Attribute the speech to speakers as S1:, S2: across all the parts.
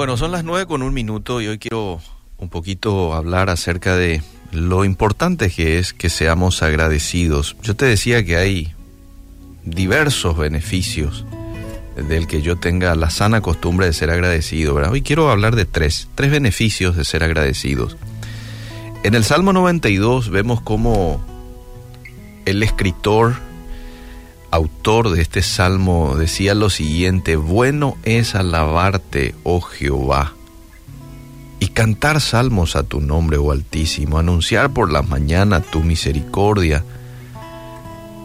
S1: Bueno, son las nueve con un minuto y hoy quiero un poquito hablar acerca de lo importante que es que seamos agradecidos. Yo te decía que hay diversos beneficios del que yo tenga la sana costumbre de ser agradecido. ¿verdad? Hoy quiero hablar de tres, tres beneficios de ser agradecidos. En el Salmo 92 vemos cómo el escritor, autor de este salmo, decía lo siguiente, bueno es alabarte, oh Jehová, y cantar salmos a tu nombre, oh Altísimo, anunciar por la mañana tu misericordia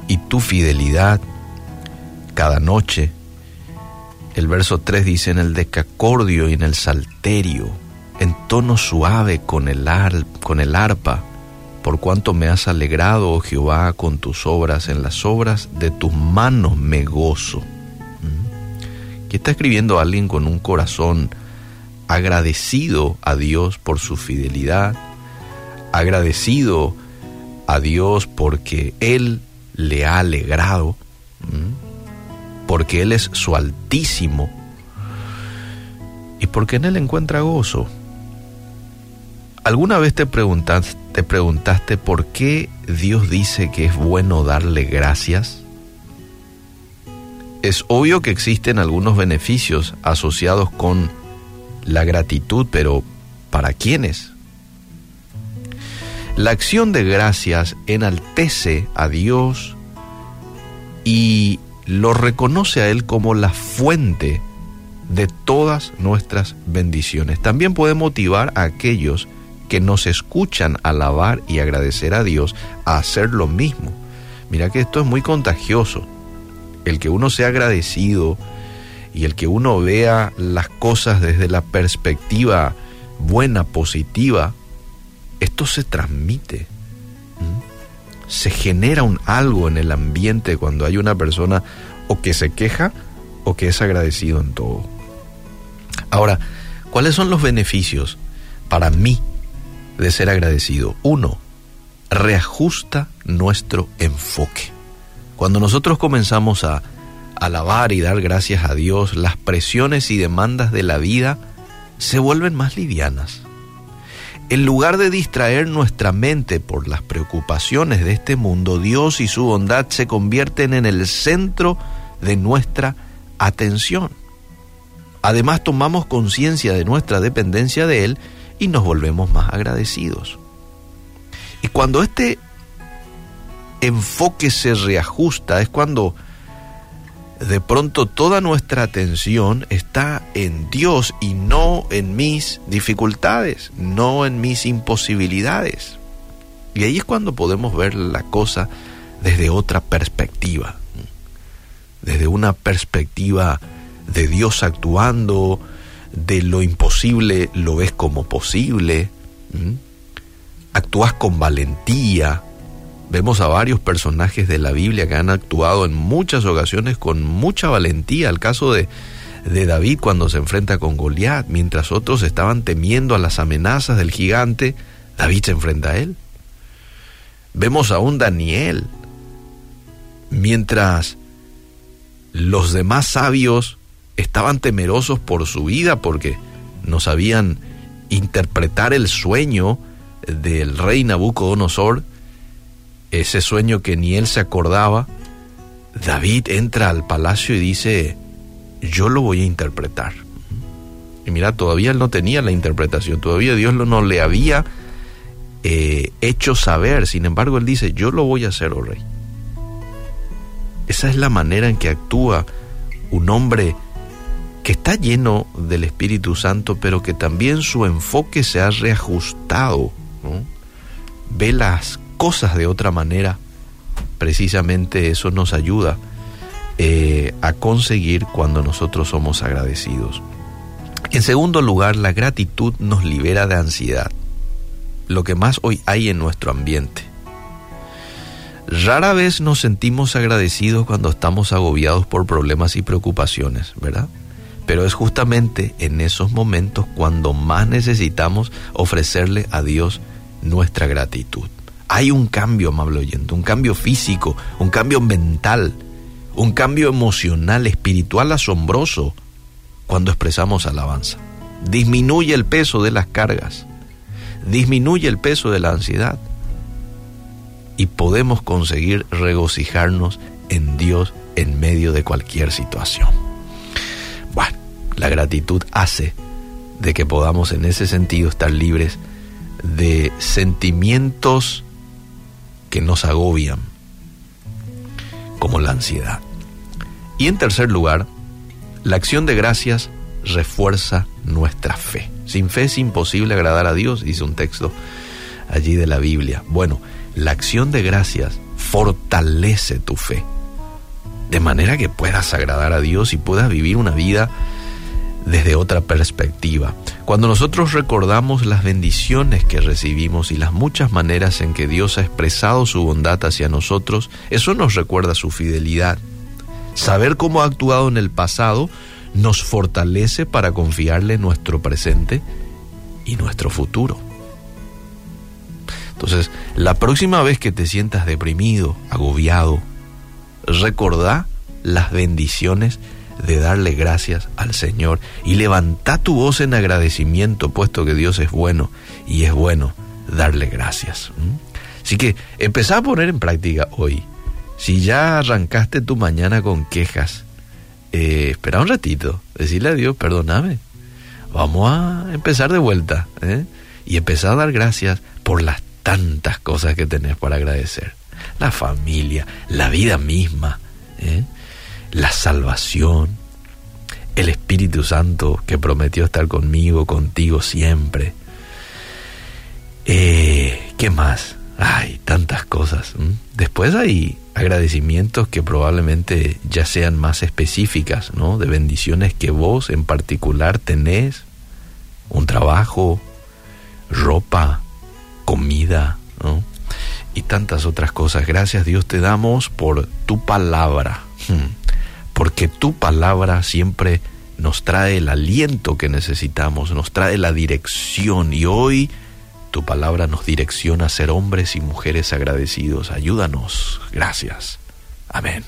S1: y tu fidelidad cada noche. El verso 3 dice en el decacordio y en el salterio, en tono suave con el, con el arpa, por cuanto me has alegrado, oh Jehová, con tus obras, en las obras de tus manos me gozo. ¿Mm? Aquí está escribiendo alguien con un corazón agradecido a Dios por su fidelidad, agradecido a Dios porque Él le ha alegrado, porque Él es su altísimo y porque en Él encuentra gozo. ¿Alguna vez te preguntaste, te preguntaste por qué Dios dice que es bueno darle gracias? Es obvio que existen algunos beneficios asociados con la gratitud, pero ¿para quiénes? La acción de gracias enaltece a Dios y lo reconoce a Él como la fuente de todas nuestras bendiciones. También puede motivar a aquellos que nos escuchan alabar y agradecer a Dios a hacer lo mismo. Mira que esto es muy contagioso. El que uno sea agradecido, y el que uno vea las cosas desde la perspectiva buena, positiva, esto se transmite. Se genera un algo en el ambiente cuando hay una persona o que se queja o que es agradecido en todo. Ahora, ¿cuáles son los beneficios para mí de ser agradecido? Uno, reajusta nuestro enfoque. Cuando nosotros comenzamos a alabar y dar gracias a Dios, las presiones y demandas de la vida se vuelven más livianas. En lugar de distraer nuestra mente por las preocupaciones de este mundo, Dios y su bondad se convierten en el centro de nuestra atención. Además tomamos conciencia de nuestra dependencia de Él y nos volvemos más agradecidos. Y cuando este enfoque se reajusta es cuando de pronto toda nuestra atención está en Dios y no en mis dificultades, no en mis imposibilidades. Y ahí es cuando podemos ver la cosa desde otra perspectiva, desde una perspectiva de Dios actuando, de lo imposible lo ves como posible, actúas con valentía, Vemos a varios personajes de la Biblia que han actuado en muchas ocasiones con mucha valentía. El caso de, de David cuando se enfrenta con Goliat, mientras otros estaban temiendo a las amenazas del gigante, David se enfrenta a él. Vemos a un Daniel, mientras los demás sabios estaban temerosos por su vida porque no sabían interpretar el sueño del rey Nabucodonosor, ese sueño que ni él se acordaba, David entra al palacio y dice, yo lo voy a interpretar. Y mira, todavía él no tenía la interpretación, todavía Dios no le había eh, hecho saber, sin embargo él dice, yo lo voy a hacer, oh rey. Esa es la manera en que actúa un hombre que está lleno del Espíritu Santo, pero que también su enfoque se ha reajustado. Ve las cosas de otra manera, precisamente eso nos ayuda eh, a conseguir cuando nosotros somos agradecidos. En segundo lugar, la gratitud nos libera de ansiedad, lo que más hoy hay en nuestro ambiente. Rara vez nos sentimos agradecidos cuando estamos agobiados por problemas y preocupaciones, ¿verdad? Pero es justamente en esos momentos cuando más necesitamos ofrecerle a Dios nuestra gratitud. Hay un cambio, amable oyente, un cambio físico, un cambio mental, un cambio emocional, espiritual asombroso cuando expresamos alabanza. disminuye el peso de las cargas, disminuye el peso de la ansiedad y podemos conseguir regocijarnos en Dios en medio de cualquier situación. La gratitud hace de que podamos en ese sentido estar libres de sentimientos que nos agobian, como la ansiedad. Y en tercer lugar, la acción de gracias refuerza nuestra fe. Sin fe es imposible agradar a Dios, dice un texto allí de la Biblia. Bueno, la acción de gracias fortalece tu fe, de manera que puedas agradar a Dios y puedas vivir una vida desde otra perspectiva. Cuando nosotros recordamos las bendiciones que recibimos y las muchas maneras en que Dios ha expresado su bondad hacia nosotros, eso nos recuerda su fidelidad. Saber cómo ha actuado en el pasado nos fortalece para confiarle nuestro presente y nuestro futuro. Entonces, la próxima vez que te sientas deprimido, agobiado, recordá las bendiciones de darle gracias al Señor y levanta tu voz en agradecimiento, puesto que Dios es bueno y es bueno darle gracias. Así que empezá a poner en práctica hoy. Si ya arrancaste tu mañana con quejas, eh, espera un ratito, decirle a Dios, perdóname. Vamos a empezar de vuelta ¿eh? y empezar a dar gracias por las tantas cosas que tenés para agradecer. La familia, la vida misma, ¿eh? La salvación, el Espíritu Santo que prometió estar conmigo, contigo siempre. Eh, ¿Qué más? Ay, tantas cosas. Después hay agradecimientos que probablemente ya sean más específicas, ¿no? De bendiciones que vos en particular tenés, un trabajo, ropa, comida, ¿no? Y tantas otras cosas. Gracias Dios te damos por tu palabra porque tu palabra siempre nos trae el aliento que necesitamos, nos trae la dirección y hoy tu palabra nos direcciona a ser hombres y mujeres agradecidos. Ayúdanos. Gracias. Amén.